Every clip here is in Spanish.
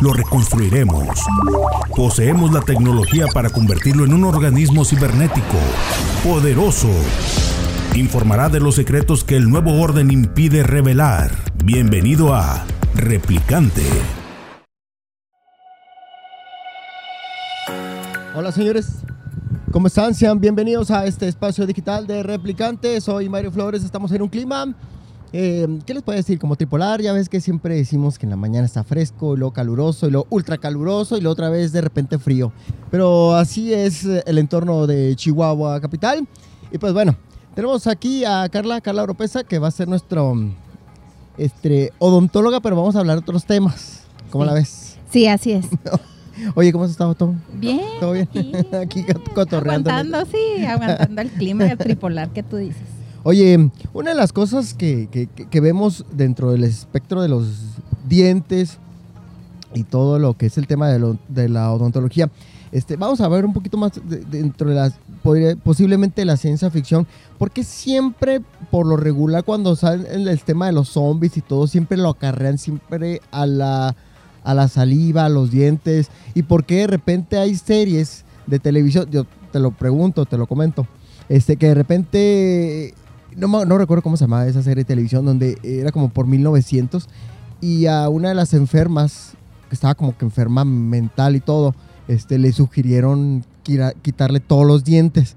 lo reconstruiremos. Poseemos la tecnología para convertirlo en un organismo cibernético, poderoso. Informará de los secretos que el nuevo orden impide revelar. Bienvenido a Replicante. Hola señores, ¿cómo están? Sean bienvenidos a este espacio digital de Replicante. Soy Mario Flores, estamos en un clima eh, ¿Qué les puedo decir? Como tripolar, ya ves que siempre decimos que en la mañana está fresco, y luego caluroso, y luego ultra caluroso, y luego otra vez de repente frío. Pero así es eh, el entorno de Chihuahua capital. Y pues bueno, tenemos aquí a Carla, Carla Oropesa, que va a ser nuestro este, odontóloga, pero vamos a hablar de otros temas. ¿Cómo la ves? Sí, así es. Oye, ¿cómo has estado todo? Bien. ¿Todo bien? Aquí, cotorreando. Aguantando, sí, aguantando el clima tripolar que tú dices. Oye, una de las cosas que, vemos dentro del espectro de los dientes y todo lo que es el tema de, la odontología, este, vamos a ver un poquito más dentro de las, posiblemente la ciencia ficción, porque siempre, por lo regular, cuando sale el, tema de los zombies y todo, siempre lo acarrean siempre a la, a la saliva, a los dientes, y por qué de repente hay series de televisión, yo te lo pregunto, te lo comento, este, que de repente no, no recuerdo cómo se llamaba esa serie de televisión, donde era como por 1900 y a una de las enfermas, que estaba como que enferma mental y todo, este, le sugirieron quitarle todos los dientes.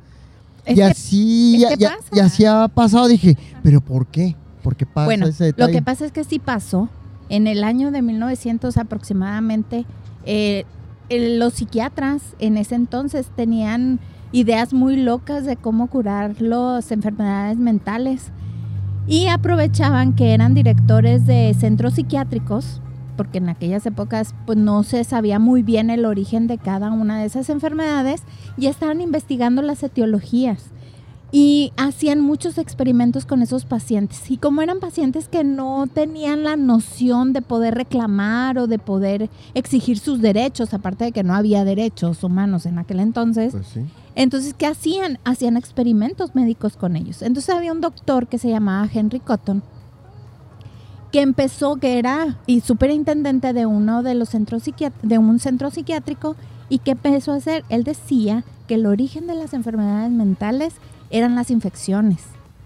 y así, ya, y así ha pasado. Dije, ¿pero por qué? ¿Por qué pasa bueno, ese Lo que pasa es que sí pasó. En el año de 1900 aproximadamente, eh, los psiquiatras en ese entonces tenían ideas muy locas de cómo curar las enfermedades mentales. Y aprovechaban que eran directores de centros psiquiátricos porque en aquellas épocas pues no se sabía muy bien el origen de cada una de esas enfermedades y estaban investigando las etiologías. Y hacían muchos experimentos con esos pacientes. Y como eran pacientes que no tenían la noción de poder reclamar o de poder exigir sus derechos, aparte de que no había derechos humanos en aquel entonces, pues entonces, ¿qué hacían? Hacían experimentos médicos con ellos. Entonces había un doctor que se llamaba Henry Cotton, que empezó, que era y superintendente de uno de los centros de un centro psiquiátrico, y ¿qué empezó a hacer? Él decía que el origen de las enfermedades mentales eran las infecciones,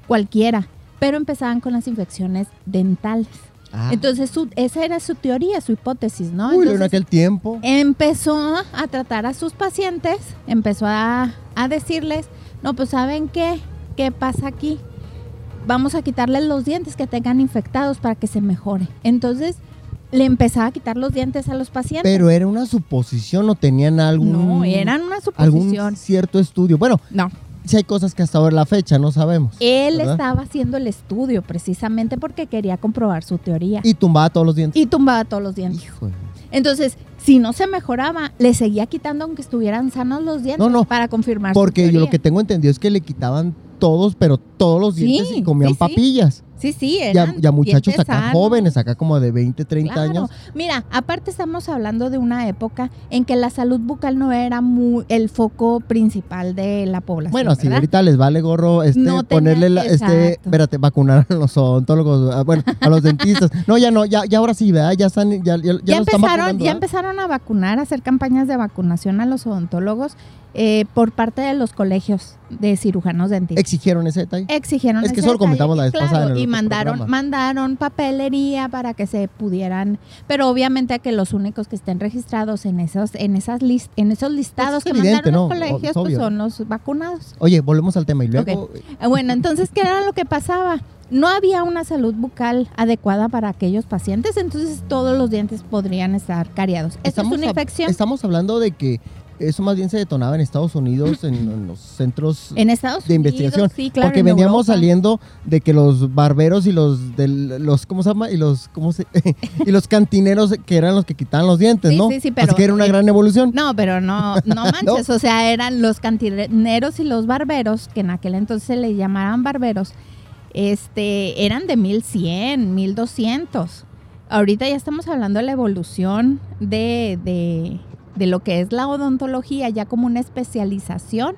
cualquiera, pero empezaban con las infecciones dentales. Ah. Entonces, esa era su teoría, su hipótesis, ¿no? Uy, en aquel tiempo. Empezó a tratar a sus pacientes, empezó a, a decirles, no, pues ¿saben qué? ¿Qué pasa aquí? Vamos a quitarles los dientes que tengan infectados para que se mejore. Entonces, le empezaba a quitar los dientes a los pacientes. Pero era una suposición, ¿o tenían algún... No, eran una suposición. Algún cierto estudio. Bueno, no si hay cosas que hasta ahora la fecha no sabemos. Él estaba haciendo el estudio precisamente porque quería comprobar su teoría. Y tumbaba todos los dientes. Y tumbaba todos los dientes. Entonces, si no se mejoraba, le seguía quitando aunque estuvieran sanos los dientes no, no, para confirmar Porque yo lo que tengo entendido es que le quitaban todos, pero todos los dientes y comían papillas. Sí, sí, eran ya, ya muchachos acá jóvenes, acá como de 20, 30 años. Mira, aparte estamos hablando de una época en que la salud bucal no era muy el foco principal de la población. Bueno, si ahorita les vale gorro este ponerle la, este, espérate, vacunar a los odontólogos, ah, bueno, a los dentistas. No, ya no, ya, ya ahora sí, ¿verdad? Ya están ya, ya, ya, empezaron, ya empezaron a vacunar, a hacer campañas de vacunación a los odontólogos eh, por parte de los colegios de cirujanos dentistas. ¿Exigieron ese detalle? Exigieron Es que eso lo comentamos la vez pasada. y mandaron, mandaron papelería para que se pudieran, pero obviamente que los únicos que estén registrados en esos, en esas list, en esos listados pues que mandaron los colegios pues son los vacunados. Oye, volvemos al tema y luego. Eh, bueno, entonces, ¿qué era lo que pasaba? no había una salud bucal adecuada para aquellos pacientes, entonces todos los dientes podrían estar cariados. Esto es una infección. Estamos hablando de que eso más bien se detonaba en Estados Unidos, en, en los centros En Estados de investigación. Sí, claro. porque en veníamos Europa. saliendo de que los barberos y los del, los ¿cómo se llama? y los ¿cómo se y los cantineros que eran los que quitaban los dientes, Sí, ¿no? sí, sí, pero- Así que era una eh, gran evolución. No, pero no, no manches, o sea, eran los cantineros y los barberos, que en aquel entonces se les llamaban barberos, este, eran de 1100, 1200. Ahorita ya estamos hablando de la evolución de, de, de lo que es la odontología, ya como una especialización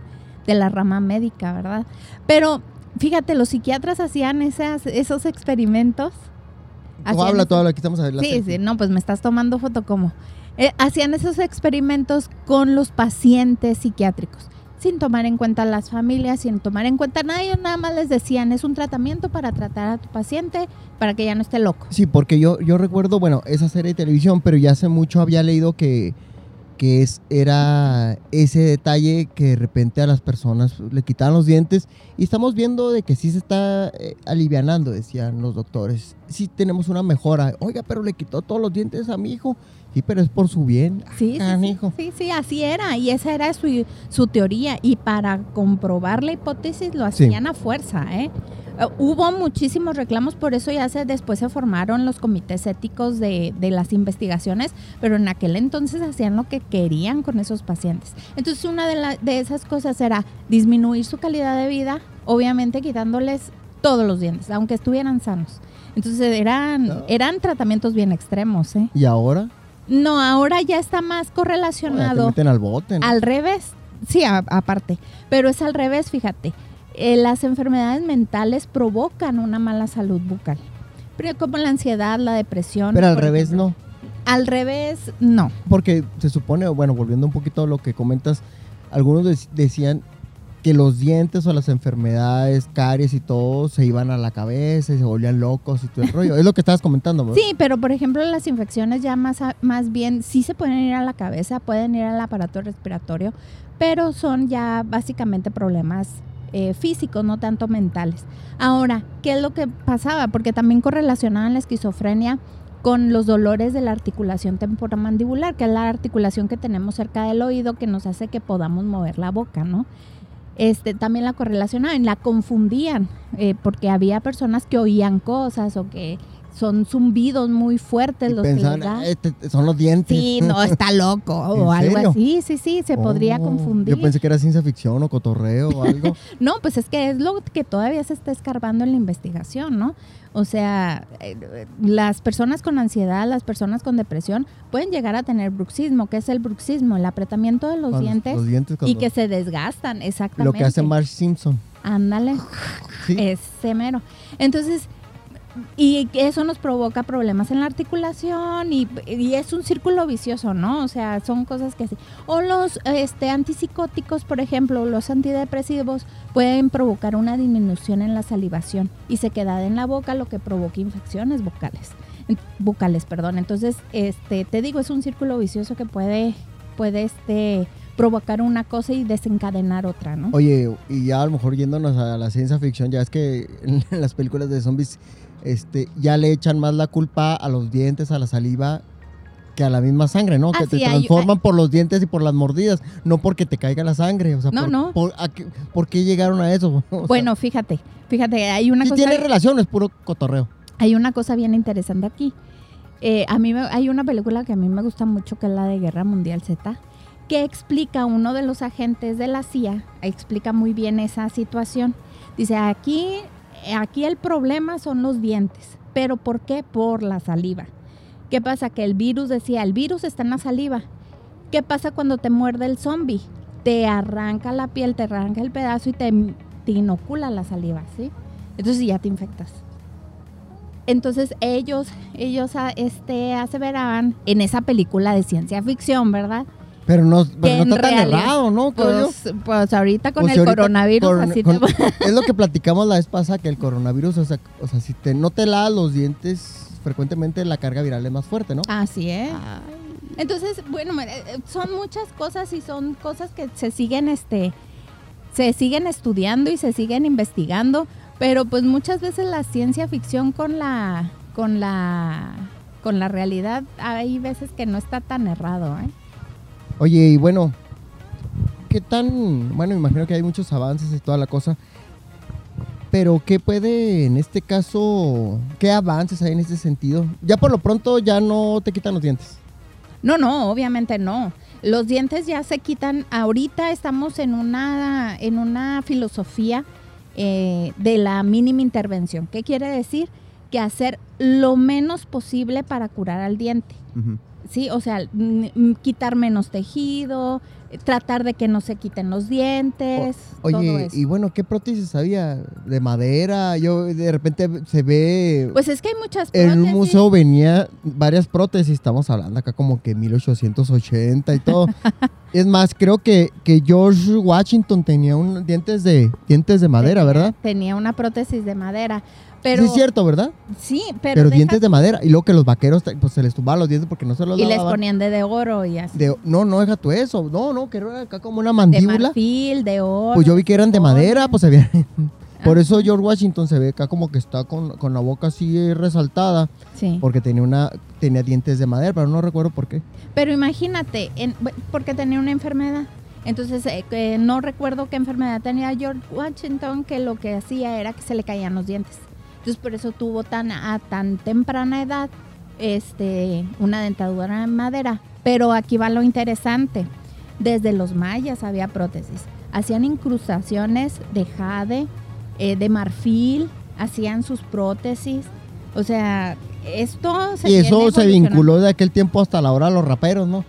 de la rama médica, ¿verdad? Pero fíjate, los psiquiatras hacían esas, esos experimentos. Tú habla, tú habla, aquí estamos a ver la Sí, selfie. sí, no, pues me estás tomando foto como. Eh, hacían esos experimentos con los pacientes psiquiátricos, sin tomar en cuenta las familias, sin tomar en cuenta nada, ellos nada más les decían, es un tratamiento para tratar a tu paciente para que ya no esté loco. Sí, porque yo, yo recuerdo, bueno, esa serie de televisión, pero ya hace mucho había leído que, que es, era ese detalle que de repente a las personas le quitaban los dientes y estamos viendo de que sí se está eh, alivianando, decían los doctores. Sí tenemos una mejora. Oiga, pero le quitó todos los dientes a mi hijo. Sí, pero es por su bien. Sí, sí, sí, Canijo. sí, sí, así era. Y esa era su, su teoría. Y para comprobar la hipótesis lo Sí. hacían a fuerza, ¿eh? Eh, Hubo muchísimos reclamos, por eso ya se, después se formaron los comités éticos de, de las investigaciones, pero en aquel entonces hacían lo que querían con esos pacientes. Entonces una de, la- de esas cosas era disminuir su calidad de vida, obviamente quitándoles todos los dientes, aunque estuvieran sanos. Entonces eran, eran tratamientos bien extremos, ¿eh? Y ahora No, ahora ya está más bueno, te correlacionado meten al bote. ¿no? al revés. Sí, a- aparte. Pero es al revés, fíjate. Eh, las enfermedades mentales provocan una mala salud bucal. Pero como la ansiedad, la depresión. pero al revés ejemplo. no. Al revés, no. Porque se supone, bueno, volviendo un poquito a lo que comentas, algunos dec- decían que los dientes o las enfermedades, caries y todo se iban a la cabeza y se volvían locos y todo el rollo. Es lo que estabas comentando, ¿no? Sí, pero por ejemplo las infecciones ya más, a- más bien sí se pueden ir a la cabeza, pueden ir al aparato respiratorio, pero son ya básicamente problemas eh, físicos, no tanto mentales. Ahora, ¿qué es lo que pasaba? Porque también correlacionaban la esquizofrenia con los dolores de la articulación temporomandibular, que es la articulación que tenemos cerca del oído que nos hace que podamos mover la boca, ¿no? Este, también la correlacionaban, la confundían, eh, porque había personas que oían cosas o que son zumbidos muy fuertes Y los que les da. "Ah, este- son los dientes. Sí, no, está loco ¿En o algo serio? así, sí, sí, se podría Oh, confundir. Yo pensé que era ciencia ficción o cotorreo o algo. No, pues es que es lo que todavía se está escarbando en la investigación, ¿no? O sea, eh, eh, las personas con ansiedad, las personas con depresión pueden llegar a tener bruxismo. ¿Qué es el bruxismo? El apretamiento de los dientes los dientes y que se desgastan, exactamente. Lo que hace Marge Simpson. Ándale, Sí. ese mero. Entonces, y eso nos provoca problemas en la articulación y, es un círculo vicioso, ¿no? O sea, son cosas que sí. O los este, antipsicóticos, por ejemplo, los antidepresivos pueden provocar una disminución en la salivación y sequedad en la boca, lo que provoca infecciones vocales, bucales, perdón. Entonces, este, te digo, es un círculo vicioso que puede, puede este, provocar una cosa y desencadenar otra, ¿no? Oye, y ya a lo mejor yéndonos a la ciencia ficción, ya es que en las películas de zombies este, ya le echan más la culpa a los dientes, a la saliva, que a la misma sangre, ¿no? que Ah, te transforman por los dientes y por las mordidas, no porque te caiga la sangre. O sea, No, por, no. Por, a qué, por qué llegaron a eso? O sea, Bueno, fíjate, fíjate, hay una sí cosa, tiene relación, es puro cotorreo. hay una cosa bien interesante aquí. Eh, a mí me- hay una película que a mí me gusta mucho que es la de Guerra Mundial Z, que explica uno de los agentes de la CIA, explica muy bien esa situación. Dice aquí, aquí el problema son los dientes, pero ¿por qué? Por la saliva. ¿Qué pasa? Que el virus decía, el virus está en la saliva. ¿Qué pasa cuando te muerde el zombie? Te arranca la piel, te arranca el pedazo y te, inocula la saliva, ¿sí? Entonces ya te infectas. Entonces ellos, ellos ah, este, aseveraban en esa película de ciencia ficción, ¿verdad? Pero no, pero no está tan errado, ¿no? Yo. Pues, pues ahorita con Pues el ahorita coronavirus así con- te- Es lo que platicamos la vez pasada, que el coronavirus, o sea, o sea si te, no te lavas los dientes, frecuentemente la carga viral es más fuerte, ¿no? Así es. Entonces, bueno, eh, son muchas cosas y son cosas que se siguen, este, se siguen estudiando y se siguen investigando, pero pues muchas veces la ciencia ficción con la, con la, con la realidad, hay veces que no está tan errado, ¿eh? Oye, y bueno, qué tan, bueno, me imagino que hay muchos avances y toda la cosa, pero ¿qué puede en este caso, qué avances hay en este sentido? Ya por lo pronto ya no te quitan los dientes. No, no, obviamente no. Los dientes ya se quitan. Ahorita estamos en una, en una filosofía eh, de la mínima intervención. ¿Qué quiere decir? Que hacer lo menos posible para curar al diente. Sí, o sea, quitar menos tejido, eh, tratar de que no se quiten los dientes. Oye, eso. y bueno, ¿qué prótesis había? ¿De madera? Yo de repente se ve... Pues es que hay muchas en un prótesis. museo venía varias prótesis, estamos hablando acá como que 1880 y todo. es más, creo que, que George Washington tenía un, dientes, de, dientes de madera, Tenía- ¿verdad? Tenía una prótesis de madera. Pero, sí, es cierto, ¿verdad? Sí, pero, Pero, deja- dientes de madera. Y luego que los vaqueros pues, se les tumbaban los dientes porque no se los Y les ponían de, de oro y así. De- no, no, deja tú eso. No, no, que era acá como una De mandíbula. marfil, de oro. Pues yo vi que eran de madera, pues se veían. Por eso George Washington se ve acá como que está con, con la boca así resaltada, Sí. porque tenía una tenía dientes de madera, pero no recuerdo por qué. Pero imagínate, en- porque tenía una enfermedad. Entonces, eh, no recuerdo qué enfermedad tenía George Washington, que lo que hacía era que se le caían los dientes. Entonces, por eso tuvo tan a tan temprana edad este, una dentadura en madera. Pero aquí va lo interesante. Desde los mayas había prótesis. Hacían incrustaciones de jade, eh, de marfil, hacían sus prótesis. O sea, esto se y eso se vinculó de aquel tiempo hasta la hora de los raperos, ¿no?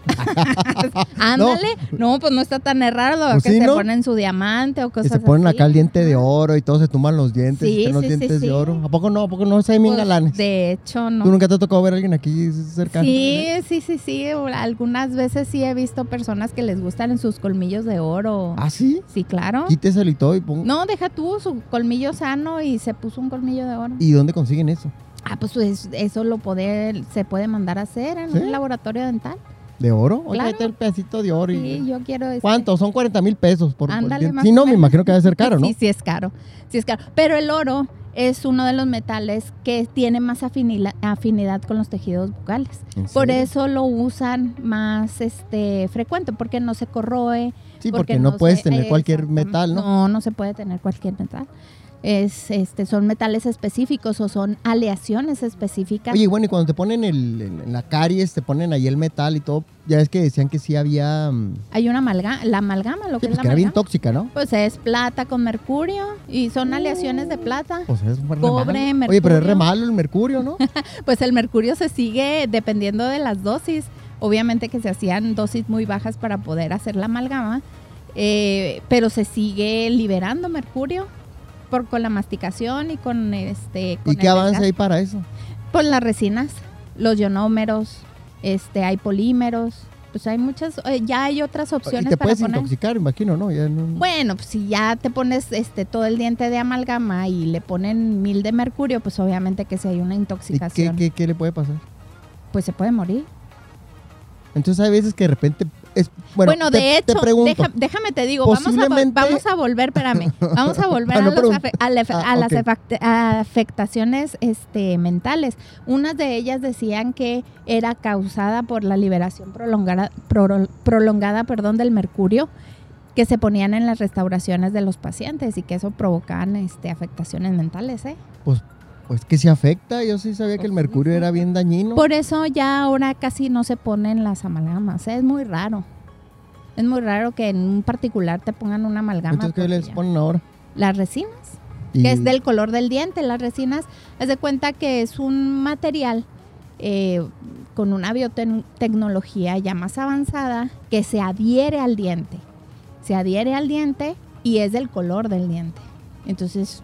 Ándale, no. pues no está tan errado Pues que sí, se ¿no? ponen su diamante o cosas se ponen así. acá el diente de oro y todos se tumban los dientes, Sí, los sí, sí, dientes de oro. ¿A poco no? ¿A poco no se ven Pues, galanes? De hecho, no. ¿Tú nunca te ha tocado ver a alguien aquí cerca? Sí, sí, sí, sí. Algunas veces sí he visto personas que les gustan en sus colmillos de oro. ¿Ah, sí? Sí, claro. Quíteselo y todo y pon- No, deja tú su colmillo sano y se puso un colmillo de oro. ¿Y dónde consiguen eso? Ah, pues es- eso lo puede, se puede mandar a hacer en ¿Sí? un laboratorio dental. ¿De oro? Oye, Claro. el pedacito de oro. y- Sí, yo quiero este- ¿Cuánto? Son 40 mil pesos por, por Ándale, diente. más Sí, no, me imagino que debe ser caro, ¿no? Sí, sí es caro. Sí es caro. Pero el oro es uno de los metales que tiene más afinidad con los tejidos bucales. ¿En Por eso lo usan más este frecuente, porque no se corroe. Sí, porque, no, puedes se- tener cualquier Exactamente. metal, ¿no? No, no se puede tener cualquier metal. Es, este, son metales específicos o son aleaciones específicas. Oye, bueno, y cuando te ponen el, la caries, te ponen ahí el metal y todo, ya es que decían que sí había... mm, Hay una amalgama, la amalgama, lo Sí, que pues es la que era bien tóxica, ¿no? Pues es plata con mercurio y son aleaciones de plata. Pues es re Cobre, malo. Oye, pero es re mercurio. malo el mercurio, ¿no? Pues el mercurio se sigue dependiendo de las dosis. Obviamente que se hacían dosis muy bajas para poder hacer la amalgama, eh, pero se sigue liberando mercurio por, con la masticación y con este. con ¿Y qué avance hay para eso? Pues las resinas, los ionómeros, este, hay polímeros, pues hay muchas, eh, ya hay otras Y opciones te para puedes poner. intoxicar, imagino, ¿no? Ya no- Bueno, pues si ya te pones este todo el diente de amalgama y le ponen mil de mercurio, pues obviamente que si hay una ¿Y qué, intoxicación, qué, qué le puede pasar? pues se puede morir. Entonces hay veces que de repente... Es, bueno, Bueno, te- de hecho, te pregunto, deja- déjame te digo, vamos a, vamos a volver, espérame, vamos a volver Ah, no a, los pregunto. afe- a la- Ah, a las afectaciones este, mentales. Unas de ellas decían que era causada por la liberación prolongada, proro- prolongada perdón, del mercurio que se ponían en las restauraciones de los pacientes y que eso provocaban este, afectaciones mentales. ¿eh? pues que se afecta, yo sí sabía que el Pues mercurio era bien dañino. Por eso ya ahora casi no se ponen las amalgamas. ¿eh? Es muy raro. Es muy raro que en un particular te pongan una amalgama. Entonces, ¿qué les ponen ahora? Las resinas, Y- que es del color del diente. Las resinas, haz de cuenta que es un material eh, con una biotecnología ya más avanzada que se adhiere al diente. Se adhiere al diente y es del color del diente. Entonces,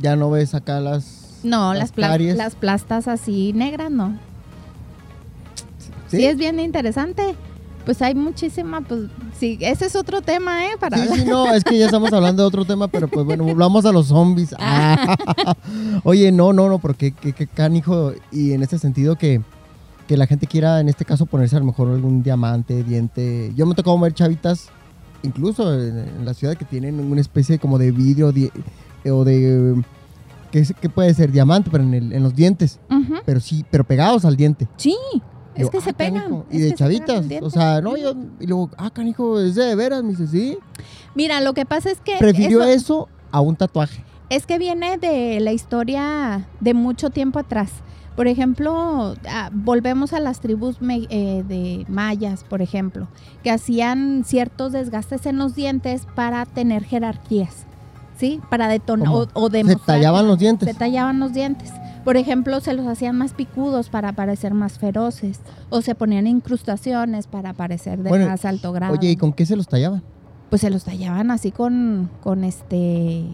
Ya no ves acá las... no, Las las, pla- las plastas así negras, no. ¿Sí? Sí, es bien interesante. Pues hay muchísima, pues sí, ese es otro tema, ¿eh? Para Sí, hablar. sí, no, es que ya estamos hablando de otro tema, pero pues bueno, volvamos a los zombies. Ah. Oye, no, no, no, porque qué, qué canijo, y en este sentido que, que la gente quiera, en este caso, ponerse a lo mejor algún diamante, diente. Yo me he tocado ver chavitas, incluso en, en la ciudad, que tienen una especie como de vidrio di- o de... ¿Qué, es- qué puede ser? Diamante, pero en, el- en los dientes. Pero sí, pero pegados al diente. Sí, Es Yo, que se pegan, canijo, Y de que chavitas. O sea, no, yo. Y luego, ah, canijo, es de veras. Me dice, sí. Mira, lo que pasa es que Prefirió eso- eso a un tatuaje. Es que viene de la historia de mucho tiempo atrás. Por ejemplo, ah, volvemos a las tribus me- eh, de mayas, por ejemplo, que hacían ciertos desgastes en los dientes para tener jerarquías, ¿sí? Para detonar o, o Se tallaban los dientes. Se tallaban los dientes. Por ejemplo, se los hacían más picudos para parecer más feroces. O se ponían incrustaciones para parecer de Bueno, más alto grado. Oye, ¿y con qué se los tallaban? Pues se los tallaban así con, con este.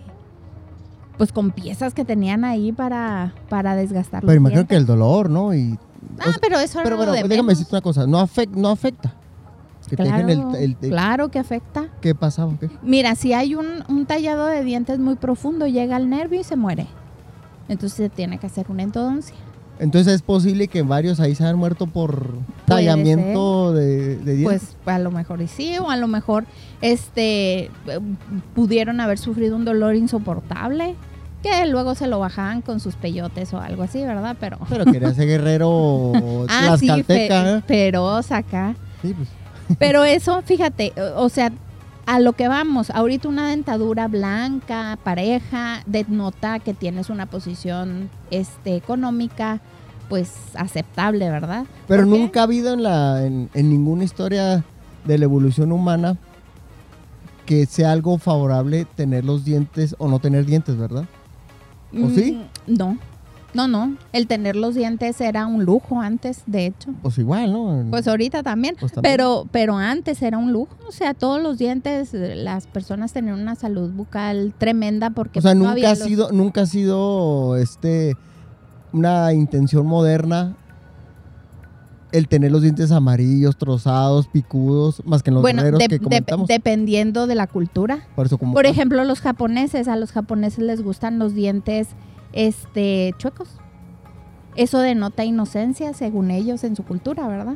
Pues con piezas que tenían ahí para, para desgastar los Pero imagino dientes. que el dolor, ¿no? Y, Ah, o sea, pero eso pero bueno, déjame decirte una cosa. No, afec- no afecta. Que te dejen Claro, el, el- el- claro que afecta. ¿Qué pasaba? ¿Qué? Mira, si hay un, un tallado de dientes muy profundo, llega al nervio y se muere. Entonces se tiene que hacer una endodoncia. Entonces es posible que varios ahí se hayan muerto por tallamiento de, de dientes. Pues a lo mejor y sí, o a lo mejor este pudieron haber sufrido un dolor insoportable, que luego se lo bajaban con sus peyotes o algo así, ¿verdad? Pero Pero quería ser guerrero ah, sí, fe- ¿eh? feroz acá. Sí, pues. Pero eso, fíjate, o o sea, a lo que vamos, ahorita una dentadura blanca, pareja, denota que tienes una posición este, económica, pues aceptable, ¿verdad? Pero nunca ha habido en, la, en, en ninguna historia de la evolución humana que sea algo favorable tener los dientes o no tener dientes, ¿verdad? ¿O sí? Mm, No, no, no. El tener los dientes era un lujo antes, de hecho. Pues igual, ¿no? Pues ahorita también. Pues también. Pero, pero antes era un lujo. O sea, todos los dientes, las personas tenían una salud bucal tremenda porque o sea, no nunca había ha los- sido, nunca ha sido este una intención moderna el tener los dientes amarillos, trozados, picudos, más que en los bueno, de- que de- comentamos. dependiendo de la cultura. Por eso como Por ejemplo, los japoneses, a los japoneses les gustan los dientes este chuecos. Eso denota inocencia, según ellos, en su cultura, ¿verdad?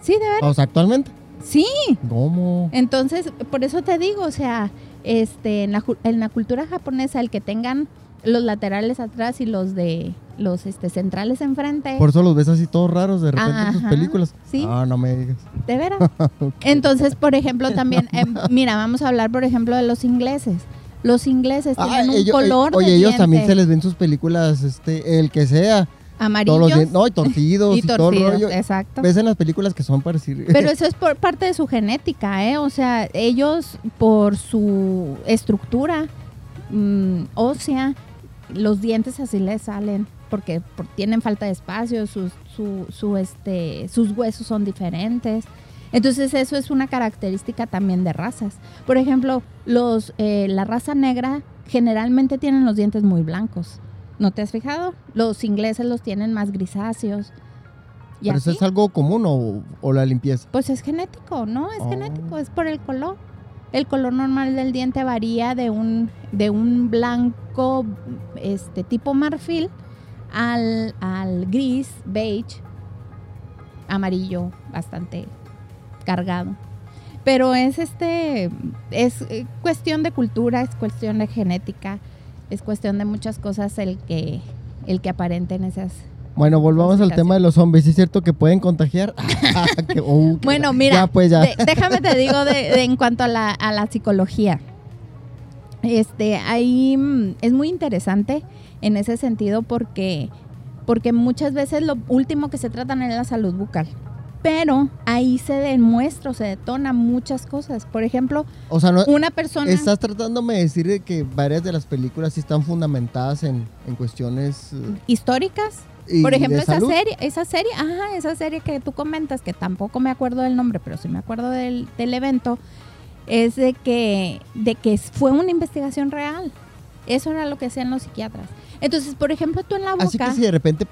Sí, de verdad. o sea, actualmente. Sí. ¿Cómo? Entonces, por eso te digo, o sea, este, en la, ju- en la cultura japonesa, el que tengan los laterales atrás y los de los este, centrales enfrente, Por eso los ves así todos raros de repente en tus películas. sí. Ah, no me digas. de veras. Entonces, por ejemplo, también, em, mira, vamos a hablar, por ejemplo, de los ingleses. Los ingleses Ah, tienen un ellos- color eh, oye, de ellos también se les ven sus películas, este, el que sea, amarillos todos los dientes, no, y torcidos y, y todo el torcidos, rollo. exacto. Ves en las películas que son parecidos. Pero eso es por parte de su genética, ¿eh? O sea, ellos por su estructura mm, ósea, los dientes así les salen porque por- tienen falta de espacio, sus, su, su, este, sus huesos son diferentes. Entonces eso es una característica también de razas. Por ejemplo, los, eh, la raza negra generalmente tienen los dientes muy blancos. ¿No te has fijado? Los ingleses los tienen más grisáceos. Y Pero eso es algo común o, o la limpieza. Pues es genético, ¿no? Es Oh. genético, es por el color. El color normal del diente varía de un, de un blanco este tipo marfil al, al gris, beige, amarillo, bastante cargado. Pero es este es eh, cuestión de cultura, es cuestión de genética, es cuestión de muchas cosas el que el que aparenten esas Bueno, volvamos al tema de los zombies. ¿Es cierto que pueden contagiar? Uh, Bueno, mira, Ya, pues ya. de- déjame te digo de, de- en cuanto a la, a la psicología. Este, ahí mm, es muy interesante en ese sentido porque, porque muchas veces lo último que se tratan es la salud bucal. Pero ahí se demuestra, o se detona muchas cosas. Por ejemplo, o sea, no, una persona... estás tratándome de decir de que varias de las películas sí están fundamentadas en, en cuestiones... eh, históricas. y Por ejemplo, esa salud. serie, esa serie, ajá, esa serie que tú comentas, que tampoco me acuerdo del nombre, pero sí me acuerdo del, del evento, es de que, de que fue una investigación real. Eso era lo que hacían los psiquiatras. Entonces, por ejemplo, tú en la boca. Así que si de repente,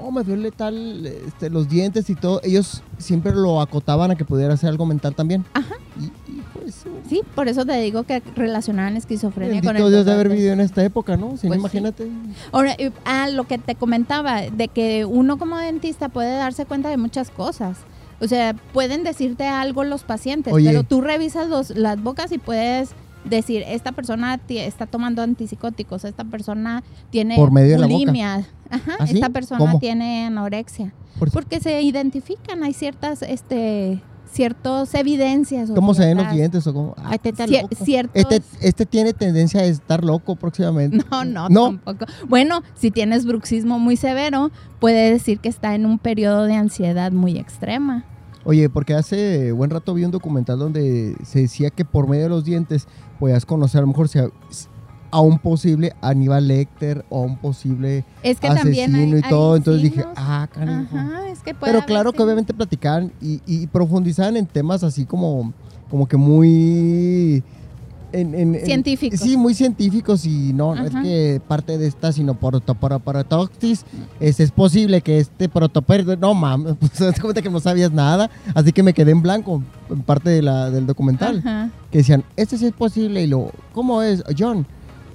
oh, me duele tal, este, los dientes y todo, ellos siempre lo acotaban a que pudiera ser algo mental también. Ajá. Y, y pues, Sí, por eso te digo que relacionaban esquizofrenia con el Dios de haber vivido en esta época, ¿no? Si no, Pues sí. imagínate. Ahora, y- ah, lo que te comentaba, de que uno como dentista puede darse cuenta de muchas cosas. O sea, pueden decirte algo los pacientes, Oye. pero tú revisas los, las bocas y puedes decir, esta persona está tomando antipsicóticos, esta persona tiene Por medio de la boca. bulimia, ajá, ¿Ah, sí? esta persona ¿Cómo? tiene anorexia. Por- Porque se identifican, hay ciertas, este, ciertas evidencias. ¿Cómo se ven los dientes o cómo? Ah, este ciertos- Este, este tiene tendencia a estar loco próximamente. No, no, No. tampoco. Bueno, si tienes bruxismo muy severo, puede decir que está en un periodo de ansiedad muy extrema. Oye, porque hace buen rato vi un documental donde se decía que por medio de los dientes podías conocer a lo mejor si a, un posible Aníbal Lecter o a un posible Es que asesino hay, y todo. hay Entonces dije, ah, canijo. Ajá, es que puede Pero claro que obviamente platicaban y, y profundizaban en temas así como, como que muy... en- en- en- Científicos. Sí, muy científicos y no, no es Ajá. que parte de esta, sino protoporatoxis, es, es posible que este protoper, no mames, pues te das cuenta que no sabías nada, así que me quedé en blanco en parte de la, del documental, Ajá. que decían, este sí es posible y lo, ¿cómo es? John,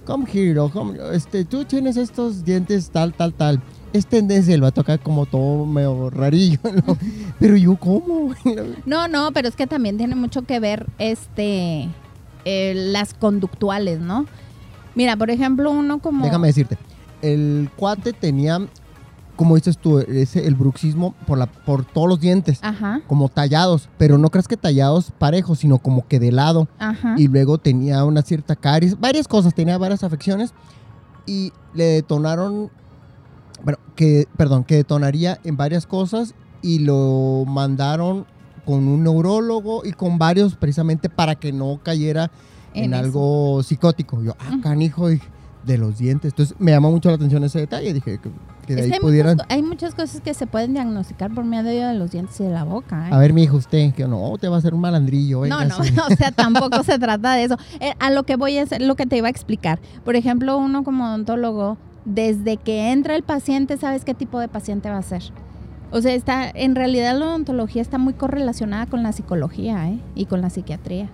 come here, o come- este, tú tienes estos dientes tal, tal, tal. Es tendencia, lo va a tocar como todo medio rarillo, ¿no? Pero yo, ¿cómo? No, no, pero es que también tiene mucho que ver este eh, las conductuales, ¿no? Mira, por ejemplo, uno como Déjame decirte, el cuate tenía, como dices tú, ese, el bruxismo por, la, por todos los dientes, Ajá, como tallados, pero no creas que tallados parejos, sino como que de lado. ajá. Y luego tenía una cierta caries, varias cosas, tenía varias afecciones y le detonaron, bueno, que, perdón, que detonaría en varias cosas y lo mandaron con un neurólogo y con varios precisamente para que no cayera en, algo psicótico. Yo, ah, canijo, de los dientes. Entonces me llamó mucho la atención ese detalle. Dije que, que de ahí que pudieran. muchas, hay muchas cosas que se pueden diagnosticar por medio de los dientes y de la boca. ¿eh? A ver, mi hijo, usted, que no, te va a hacer un malandrillo. No, no, véngase". o sea, tampoco se trata de eso. Eh, a lo que voy es lo que te iba a explicar. Por ejemplo, uno como odontólogo, desde que entra el paciente, sabes qué tipo de paciente va a ser. O sea, está, en realidad la odontología está muy correlacionada con la psicología ¿eh? y con la psiquiatría.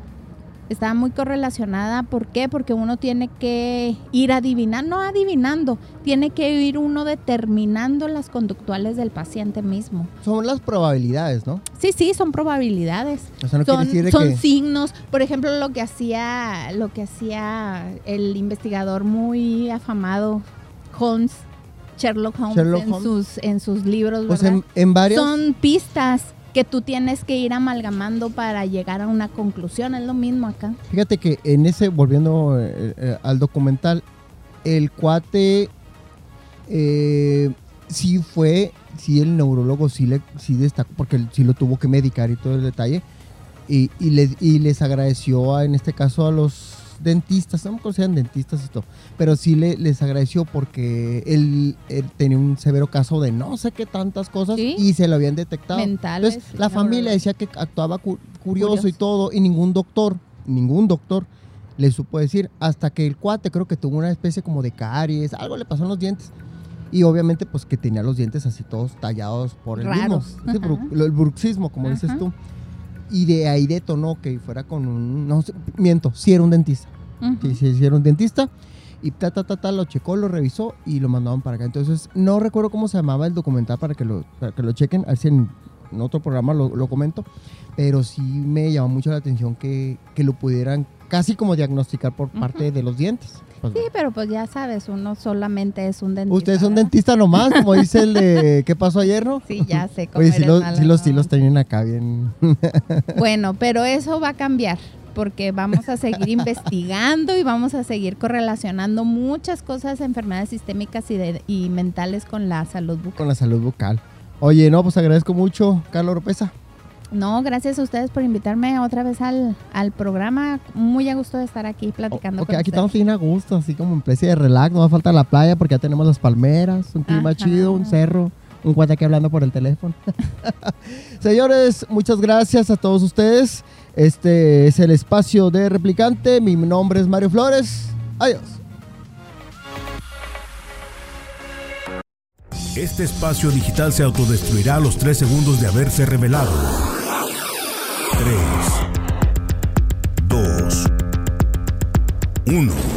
Está muy correlacionada, ¿por qué? Porque uno tiene que ir adivinando, no adivinando, tiene que ir uno determinando las conductuales del paciente mismo. Son las probabilidades, ¿no? Sí, sí, son probabilidades O sea, no son, quiere decir de son que. signos. Por ejemplo, lo que hacía, lo que hacía el investigador muy afamado Holmes, Sherlock Holmes, Sherlock en sus en sus libros, Pues ¿verdad? en, en varias. Son pistas que tú tienes que ir amalgamando para llegar a una conclusión. Es lo mismo acá. Fíjate que en ese, volviendo eh, eh, al documental, el cuate eh, sí fue, sí el neurólogo sí, le, sí destacó, porque sí lo tuvo que medicar y todo el detalle, y, y, les, y les agradeció a, en este caso a los dentistas, no me acuerdo si eran dentistas y todo, pero sí le, les agradeció porque él, él tenía un severo caso de no sé qué tantas cosas Sí. y se lo habían detectado. Mentales. Entonces, la familia decía que actuaba cu- curioso, y todo, y ningún doctor, ningún doctor le supo decir, hasta que el cuate creo que tuvo una especie como de caries, algo le pasó en los dientes. Y obviamente, pues que tenía los dientes así todos tallados por el Raros. mismo. Bru- el bruxismo, como dices tú. Y de ahí detonó que fuera con un. No miento, sí era un dentista. Ujú. Sí, sí, sí era un dentista. Y ta, ta, ta, ta, lo checó, lo revisó y lo mandaban para acá. Entonces, no recuerdo cómo se llamaba el documental para que lo, para que lo chequen. A ver si en, en otro programa lo, lo comento. Pero sí me llamó mucho la atención que, que lo pudieran casi como diagnosticar por parte de los dientes. Pues, Sí, pero pues ya sabes, uno solamente es un dentista. Ustedes son ¿verdad? dentistas nomás, como dice el de ¿Qué pasó ayer, no? Sí, ya sé cómo Oye, sí los, sí los, sí los tienen acá bien. Bueno, pero eso va a cambiar porque vamos a seguir investigando y vamos a seguir correlacionando muchas cosas, enfermedades sistémicas y, de- y mentales con la salud bucal. con la salud bucal. Oye, no, pues agradezco mucho, Carlos Oropesa. No, gracias a ustedes por invitarme otra vez al, al programa. Muy a gusto de estar aquí platicando Ok, con aquí ustedes. estamos bien a gusto, así como en especie de relax. No va a falta la playa porque ya tenemos las palmeras, un clima Ajá. chido, un cerro, un cuate aquí hablando por el teléfono. Señores, muchas gracias a todos ustedes. Este es el espacio de replicante. Mi nombre es Mario Flores. Adiós. Este espacio digital se autodestruirá a los 3 segundos de haberse revelado. 3, 2, 1.